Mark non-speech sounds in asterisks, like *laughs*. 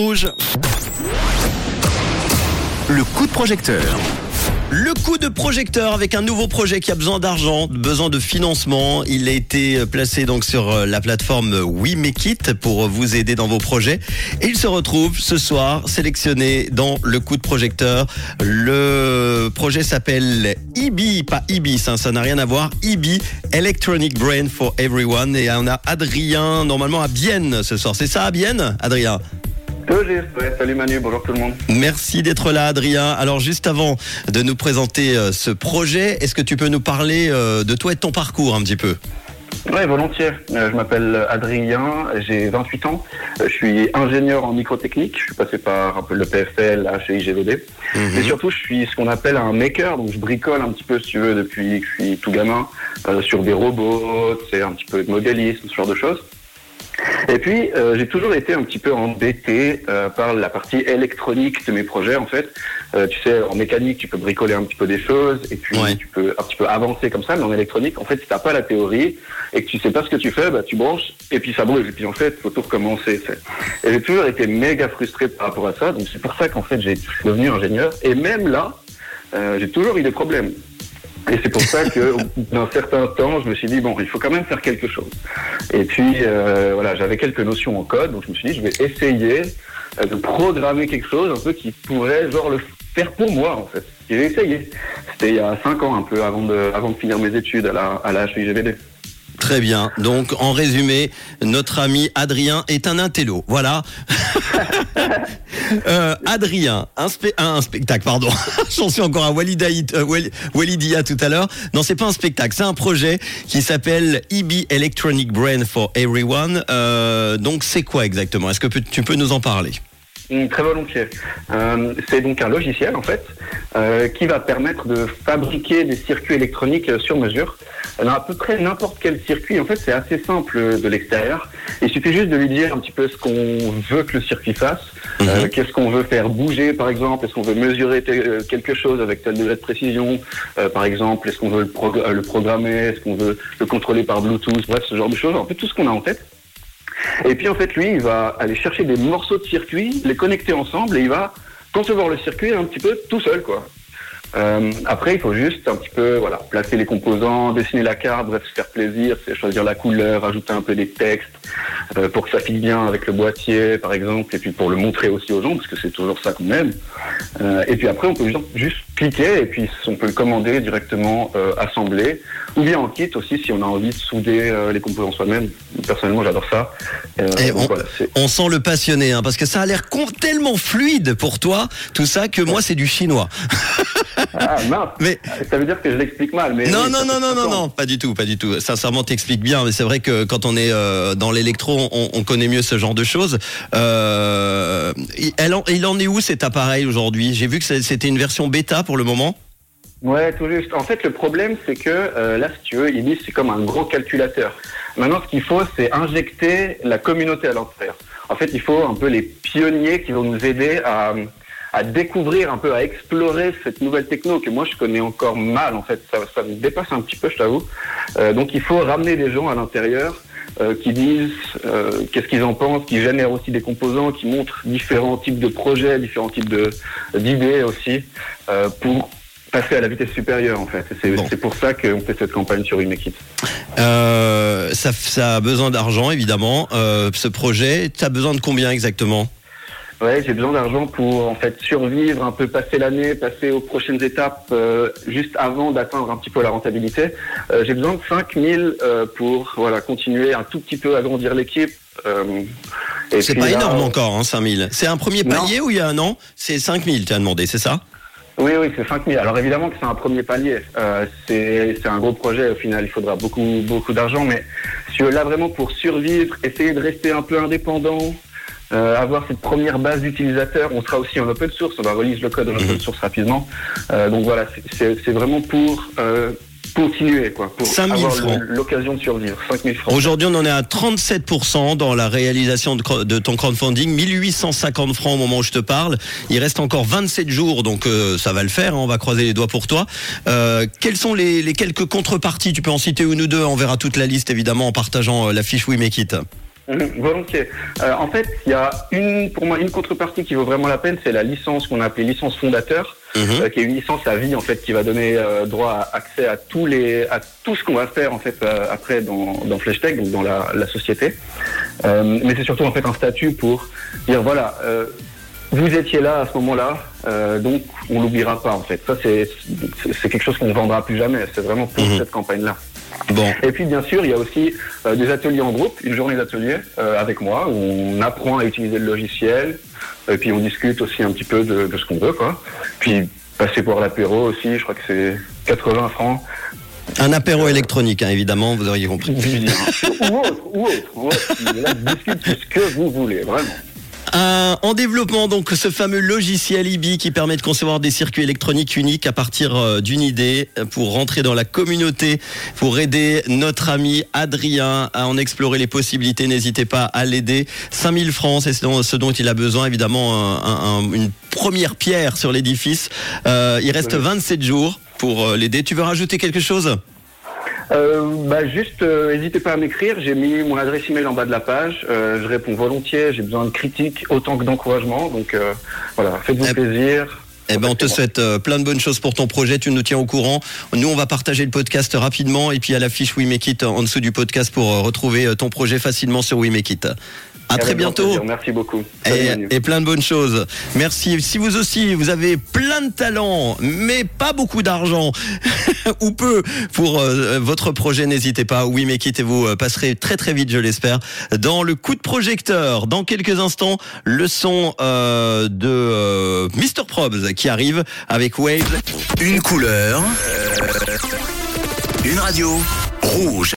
Rouge. Le coup de projecteur. Le coup de projecteur avec un nouveau projet qui a besoin d'argent, besoin de financement. Il a été placé donc sur euh, la plateforme We Make It pour vous aider dans vos projets. Et il se retrouve ce soir sélectionné dans le coup de projecteur. Le projet s'appelle EB, pas IBIS, hein, ça n'a rien à voir. EB, Electronic Brain for Everyone. Et on a Adrien, normalement à Bienne ce soir. C'est ça à Bienne, Adrien? Salut Manu, bonjour tout le monde. Merci d'être là Adrien. Alors juste avant de nous présenter euh, ce projet, est-ce que tu peux nous parler euh, de toi et de ton parcours un petit peu? Oui, volontiers. Euh, je m'appelle Adrien, j'ai 28 ans. Je suis ingénieur en microtechnique. Je suis passé par le PFL, là, chez IGVD. Et surtout, je suis ce qu'on appelle un maker. Donc, je bricole un petit peu, si tu veux, depuis que je suis tout gamin, sur des robots, c'est un petit peu de modélisme, ce genre de choses. Et puis, euh, j'ai toujours été un petit peu embêté euh, par la partie électronique de mes projets, en fait. Euh, tu sais, en mécanique, tu peux bricoler un petit peu des choses, et puis tu peux un petit peu avancer comme ça, mais en électronique, en fait, si t'as pas la théorie, et que tu sais pas ce que tu fais, bah, tu branches, et puis ça brûle, et puis en fait, faut tout recommencer. Et j'ai toujours été méga frustré par rapport à ça, donc c'est pour ça qu'en fait, j'ai devenu ingénieur, et même là, j'ai toujours eu des problèmes. Et c'est pour ça que, *laughs* d'un certain temps, je me suis dit bon, il faut quand même faire quelque chose. Et puis euh, voilà, j'avais quelques notions en code, donc je me suis dit je vais essayer euh, de programmer quelque chose un peu qui pourrait genre le faire pour moi en fait. J'ai essayé. C'était il y a cinq ans un peu avant de avant de finir mes études à la à la. Très bien. Donc, en résumé, notre ami Adrien est un intello. Voilà. *laughs* euh, Adrien, un, un, spectacle, pardon. *laughs* J'en suis encore à euh, Walidia tout à l'heure. Non, c'est pas un spectacle, c'est un projet qui s'appelle EB Electronic Brain for Everyone. Euh, donc, c'est quoi exactement? Est-ce que tu peux nous en parler? Très volontiers. Euh, c'est donc un logiciel en fait euh, qui va permettre de fabriquer des circuits électroniques sur mesure dans à peu près n'importe quel circuit. En fait, c'est assez simple de l'extérieur. Il suffit juste de lui dire un petit peu ce qu'on veut que le circuit fasse, euh, qu'est-ce qu'on veut faire bouger, par exemple, est-ce qu'on veut mesurer euh, quelque chose avec tel degré de précision, euh, par exemple, est-ce qu'on veut le, le programmer, est-ce qu'on veut le contrôler par Bluetooth, bref, ce genre de choses. En fait, tout ce qu'on a en tête. Et puis, en fait, lui, il va aller chercher des morceaux de circuit, les connecter ensemble et il va concevoir le circuit un petit peu tout seul, quoi. Euh, après, il faut juste un petit peu voilà, placer les composants, dessiner la carte, bref, se faire plaisir, choisir la couleur, ajouter un peu des textes euh, pour que ça fitte bien avec le boîtier, par exemple, et puis pour le montrer aussi aux gens, parce que c'est toujours ça qu'on aime. Euh, et puis après, on peut juste cliquer et puis on peut le commander directement euh, assemblé, ou bien en kit aussi si on a envie de souder euh, les composants soi-même. Personnellement, j'adore ça. Et on, on, sent le passionné, hein, parce que ça a l'air tellement fluide pour toi, tout ça, que moi, c'est du chinois. *laughs* Ah mince. Mais ça veut dire que je l'explique mal. Mais non, non, non, non, non, non, pas du tout, pas du tout. Sincèrement, t'expliques bien, mais c'est vrai que quand on est euh, dans l'électro, on, connaît mieux ce genre de choses. Euh, il en est où cet appareil aujourd'hui? J'ai vu que c'était une version bêta pour le moment. Ouais, tout juste. En fait, le problème, c'est que euh, là, si tu veux, Ibis, c'est comme un gros calculateur. Maintenant, ce qu'il faut, c'est injecter la communauté à l'intérieur. En fait, il faut un peu les pionniers qui vont nous aider à à découvrir un peu, à explorer cette nouvelle techno que moi je connais encore mal en fait. Ça, ça me dépasse un petit peu, je t'avoue. Euh, donc il faut ramener des gens à l'intérieur euh, qui disent euh, qu'est-ce qu'ils en pensent, qui génèrent aussi des composants, qui montrent différents types de projets, différents types de d'idées aussi euh, pour passer à la vitesse supérieure en fait. C'est pour ça qu'on fait cette campagne sur une équipe. Euh, ça, ça, a besoin d'argent évidemment. Euh, ce projet, tu as besoin de combien exactement? Ouais, j'ai besoin d'argent pour en fait survivre, un peu passer l'année, passer aux prochaines étapes euh, juste avant d'atteindre un petit peu la rentabilité. Euh, j'ai besoin de 5000 euh, pour voilà continuer un tout petit peu agrandir l'équipe. Euh, c'est pas énorme encore, hein, 5000. C'est un premier palier ou il y a un an? C'est 5000, tu as demandé, c'est ça? Oui, oui, c'est 5000. Alors évidemment que c'est un premier palier. Euh, c'est un gros projet. Au final, il faudra beaucoup, beaucoup d'argent. Mais si là vraiment pour survivre, essayer de rester un peu indépendant, euh, avoir cette première base d'utilisateurs. On sera aussi en open source, on va release le code en open mhm. source rapidement. Euh, donc voilà, c'est vraiment pour euh, continuer, quoi, pour avoir l'occasion de survivre. 5000 francs. Aujourd'hui, on en est à 37% dans la réalisation de, de, ton crowdfunding, 1850 francs au moment où je te parle. Il reste encore 27 jours, donc euh, ça va le faire. Hein, on va croiser les doigts pour toi. Euh, quelles sont les, les, quelques contreparties? Tu peux en citer une ou deux. On verra toute la liste évidemment en partageant euh, la fiche We Make It. *laughs* Volontiers. Euh, en fait, il y a une, pour moi, une contrepartie qui vaut vraiment la peine, c'est la licence qu'on a appelée licence fondateur, mhm. euh, qui est une licence à vie en fait, qui va donner euh, droit à accès à tous les, à tout ce qu'on va faire en fait après dans, dans FlashTech, donc dans la, la société. mais c'est surtout en fait un statut pour dire voilà. vous étiez là à ce moment-là, donc on l'oubliera pas en fait. Ça c'est c'est quelque chose qu'on ne vendra plus jamais. C'est vraiment pour mhm. cette campagne-là. Bon. Et puis bien sûr, il y a aussi euh, des ateliers en groupe, une journée d'atelier euh, avec moi où on apprend à utiliser le logiciel et puis on discute aussi un petit peu de, ce qu'on veut quoi. Puis passer pour l'apéro aussi, je crois que c'est 80 francs. Un apéro électronique, hein, évidemment, vous auriez compris. ou autre, ou autre, ou autre. discute ce que vous voulez, vraiment en développement, donc, ce fameux logiciel IBI qui permet de concevoir des circuits électroniques uniques à partir euh, d'une idée pour rentrer dans la communauté, pour aider notre ami Adrien à en explorer les possibilités. N'hésitez pas à l'aider. 5000 francs, c'est ce dont il a besoin, évidemment, une première pierre sur l'édifice. Euh, il reste 27 jours pour euh, l'aider. Tu veux rajouter quelque chose? euh, bah juste, euh, n'hésitez pas à m'écrire. J'ai mis mon adresse email en bas de la page. Euh, je réponds volontiers. J'ai besoin de critiques autant que d'encouragement. Donc euh, voilà, faites-vous eh, plaisir. Eh ben, on te souhaite plein de bonnes choses pour ton projet. Tu nous tiens au courant. Nous, on va partager le podcast rapidement et puis à la fiche We Make It en dessous du podcast pour retrouver ton projet facilement sur We Make It. À très bientôt. Merci beaucoup. Et, plein de bonnes choses. Merci. Si vous aussi, vous avez plein de talents, mais pas beaucoup d'argent, *laughs* ou peu, pour euh, votre projet, n'hésitez pas. Oui, mais quittez-vous, euh, passerez très très vite, je l'espère, dans le coup de projecteur. Dans quelques instants, le son euh, de Mr. Probs qui arrive avec Wave. Une couleur. Une radio. Rouge.